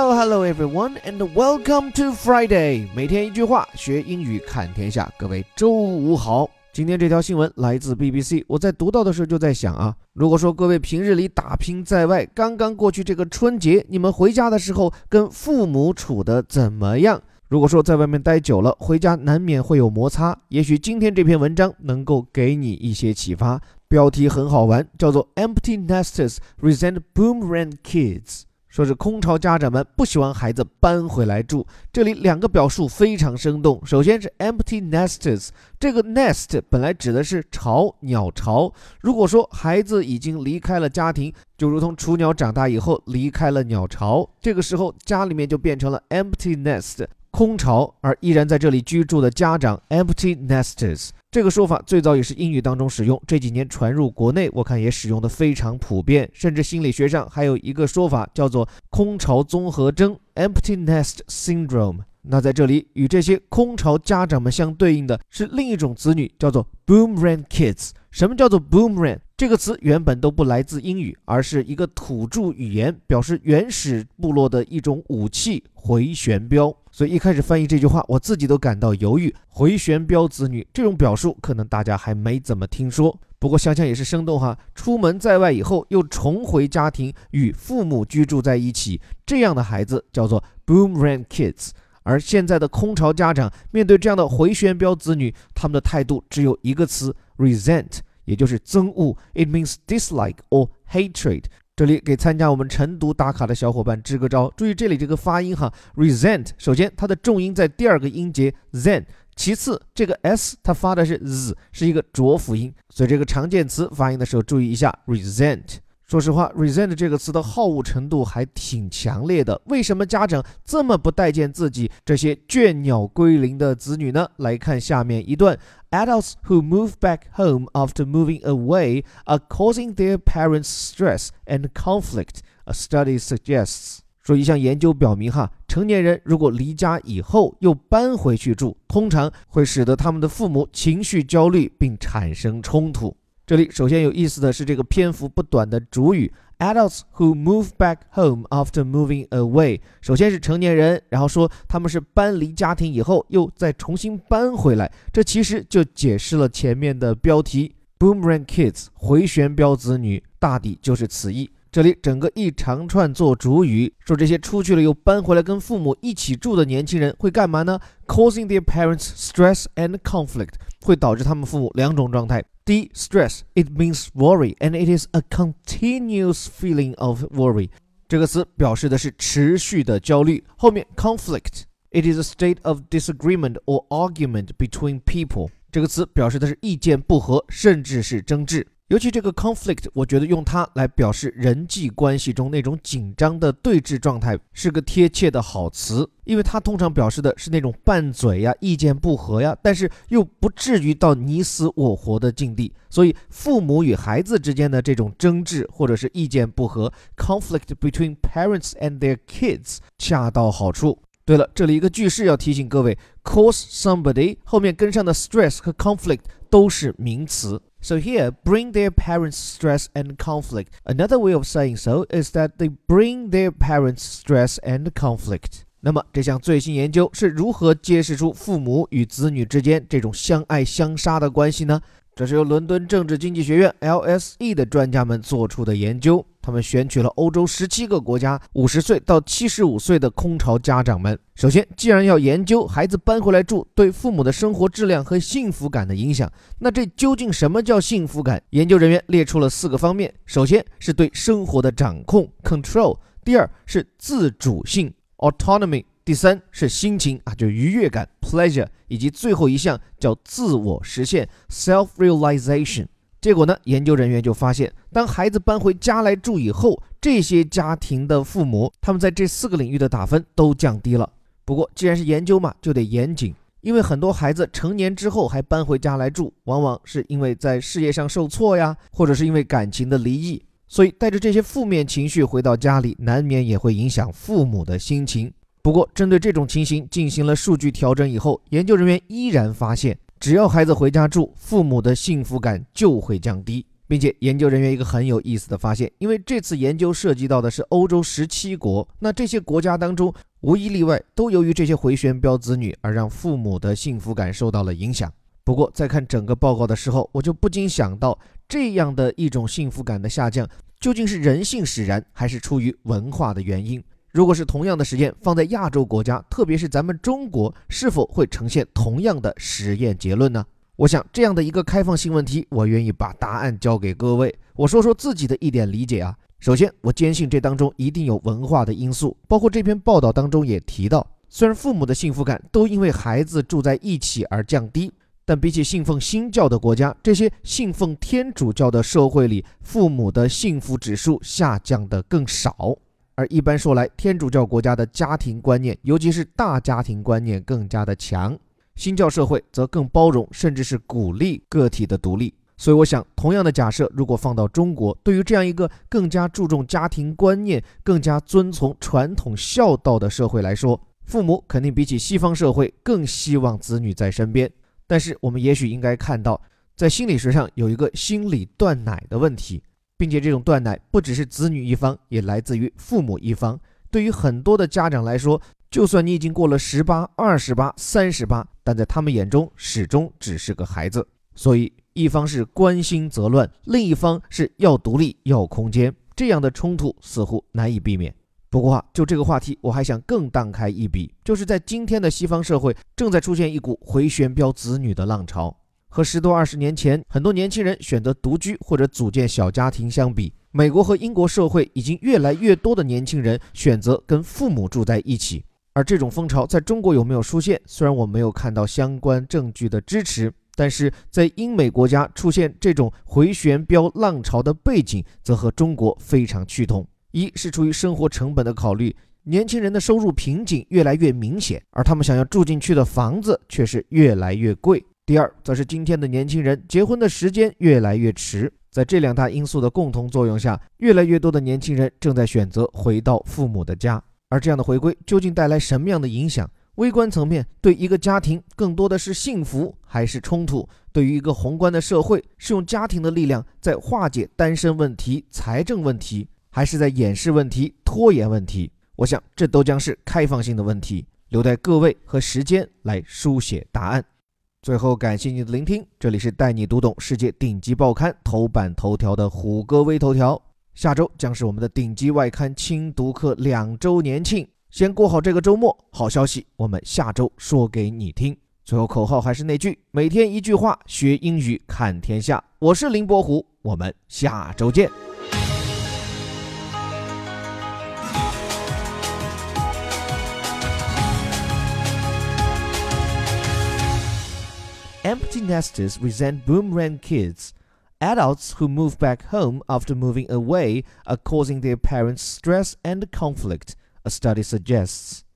Hello, hello, everyone, and welcome to Friday。每天一句话，学英语看天下。各位周五好。今天这条新闻来自 BBC，我在读到的时候就在想啊，如果说各位平日里打拼在外，刚刚过去这个春节，你们回家的时候跟父母处的怎么样？如果说在外面待久了，回家难免会有摩擦，也许今天这篇文章能够给你一些启发。标题很好玩，叫做 “Empty Nesters Resent Boomerang Kids”，说是空巢家长们不喜欢孩子搬回来住。这里两个表述非常生动。首先是 “empty nesters”，这个 “nest” 本来指的是巢、鸟巢。如果说孩子已经离开了家庭，就如同雏鸟长大以后离开了鸟巢，这个时候家里面就变成了 “empty nest”。空巢而依然在这里居住的家长，empty nesters 这个说法最早也是英语当中使用，这几年传入国内，我看也使用的非常普遍，甚至心理学上还有一个说法叫做空巢综合征 （empty nest syndrome）。那在这里与这些空巢家长们相对应的是另一种子女，叫做 boomerang kids。什么叫做 boomerang？这个词原本都不来自英语，而是一个土著语言，表示原始部落的一种武器——回旋镖。所以一开始翻译这句话，我自己都感到犹豫。回旋镖子女这种表述，可能大家还没怎么听说。不过想想也是生动哈。出门在外以后，又重回家庭，与父母居住在一起，这样的孩子叫做 boomerang kids。而现在的空巢家长面对这样的回旋镖子女，他们的态度只有一个词：resent。也就是憎恶，it means dislike or hatred。这里给参加我们晨读打卡的小伙伴支个招，注意这里这个发音哈，resent。首先它的重音在第二个音节 then，其次这个 s 它发的是 z，是一个浊辅音，所以这个常见词发音的时候注意一下 resent。说实话，resent 这个词的好恶程度还挺强烈的。为什么家长这么不待见自己这些倦鸟归林的子女呢？来看下面一段：Adults who move back home after moving away are causing their parents stress and conflict. A study suggests. 说一项研究表明，哈，成年人如果离家以后又搬回去住，通常会使得他们的父母情绪焦虑并产生冲突。这里首先有意思的是这个篇幅不短的主语，adults who move back home after moving away。首先是成年人，然后说他们是搬离家庭以后又再重新搬回来，这其实就解释了前面的标题 boomerang kids 回旋镖子女，大抵就是此意。这里整个一长串做主语，说这些出去了又搬回来跟父母一起住的年轻人会干嘛呢？Causing their parents stress and conflict，会导致他们父母两种状态。第一，stress，it means worry，and it is a continuous feeling of worry。这个词表示的是持续的焦虑。后面，conflict，it is a state of disagreement or argument between people。这个词表示的是意见不合，甚至是争执。 尤其这个 conflict，我觉得用它来表示人际关系中那种紧张的对峙状态是个贴切的好词，因为它通常表示的是那种拌嘴呀、意见不合呀，但是又不至于到你死我活的境地。所以父母与孩子之间的这种争执或者是意见不合 （conflict between parents and their kids） 恰到好处。对了，这里一个句式要提醒各位：cause somebody 后面跟上的 stress 和 conflict 都是名词。So here, bring their parents stress and conflict. Another way of saying so is that they bring their parents stress and conflict. 那么这项最新研究是如何揭示出父母与子女之间这种相爱相杀的关系呢？这是由伦敦政治经济学院 （LSE） 的专家们做出的研究。他们选取了欧洲十七个国家五十岁到七十五岁的空巢家长们。首先，既然要研究孩子搬回来住对父母的生活质量和幸福感的影响，那这究竟什么叫幸福感？研究人员列出了四个方面：首先是对生活的掌控 （control），第二是自主性 （autonomy），第三是心情啊，就愉悦感 （pleasure），以及最后一项叫自我实现 （self-realization）。结果呢？研究人员就发现，当孩子搬回家来住以后，这些家庭的父母，他们在这四个领域的打分都降低了。不过，既然是研究嘛，就得严谨，因为很多孩子成年之后还搬回家来住，往往是因为在事业上受挫呀，或者是因为感情的离异，所以带着这些负面情绪回到家里，难免也会影响父母的心情。不过，针对这种情形进行了数据调整以后，研究人员依然发现。只要孩子回家住，父母的幸福感就会降低。并且研究人员一个很有意思的发现，因为这次研究涉及到的是欧洲十七国，那这些国家当中无一例外都由于这些回旋镖子女而让父母的幸福感受到了影响。不过在看整个报告的时候，我就不禁想到，这样的一种幸福感的下降，究竟是人性使然，还是出于文化的原因？如果是同样的实验放在亚洲国家，特别是咱们中国，是否会呈现同样的实验结论呢？我想这样的一个开放性问题，我愿意把答案交给各位。我说说自己的一点理解啊。首先，我坚信这当中一定有文化的因素，包括这篇报道当中也提到，虽然父母的幸福感都因为孩子住在一起而降低，但比起信奉新教的国家，这些信奉天主教的社会里，父母的幸福指数下降的更少。而一般说来，天主教国家的家庭观念，尤其是大家庭观念更加的强。新教社会则更包容，甚至是鼓励个体的独立。所以，我想，同样的假设，如果放到中国，对于这样一个更加注重家庭观念、更加遵从传统孝道的社会来说，父母肯定比起西方社会更希望子女在身边。但是，我们也许应该看到，在心理学上有一个心理断奶的问题，并且这种断奶不只是子女一方，也来自于父母一方。对于很多的家长来说，就算你已经过了十八、二十八、三十八，但在他们眼中始终只是个孩子。所以，一方是关心则乱，另一方是要独立、要空间，这样的冲突似乎难以避免。不过啊，就这个话题，我还想更荡开一笔，就是在今天的西方社会，正在出现一股回旋镖子女的浪潮。和十多二十年前很多年轻人选择独居或者组建小家庭相比，美国和英国社会已经越来越多的年轻人选择跟父母住在一起。而这种风潮在中国有没有出现？虽然我没有看到相关证据的支持，但是在英美国家出现这种回旋镖浪潮的背景，则和中国非常趋同。一是出于生活成本的考虑，年轻人的收入瓶颈越来越明显，而他们想要住进去的房子却是越来越贵。第二，则是今天的年轻人结婚的时间越来越迟，在这两大因素的共同作用下，越来越多的年轻人正在选择回到父母的家。而这样的回归究竟带来什么样的影响？微观层面对一个家庭更多的是幸福还是冲突？对于一个宏观的社会，是用家庭的力量在化解单身问题、财政问题，还是在掩饰问题、拖延问题？我想，这都将是开放性的问题，留待各位和时间来书写答案。最后，感谢你的聆听，这里是带你读懂世界顶级报刊头版头条的虎哥微头条。下周将是我们的顶级外刊轻读课两周年庆，先过好这个周末。好消息，我们下周说给你听。最后口号还是那句：每天一句话，学英语看天下。我是林伯虎，我们下周见。Empty nesters resent boomerang kids. Adults who move back home after moving away are causing their parents stress and conflict, a study suggests.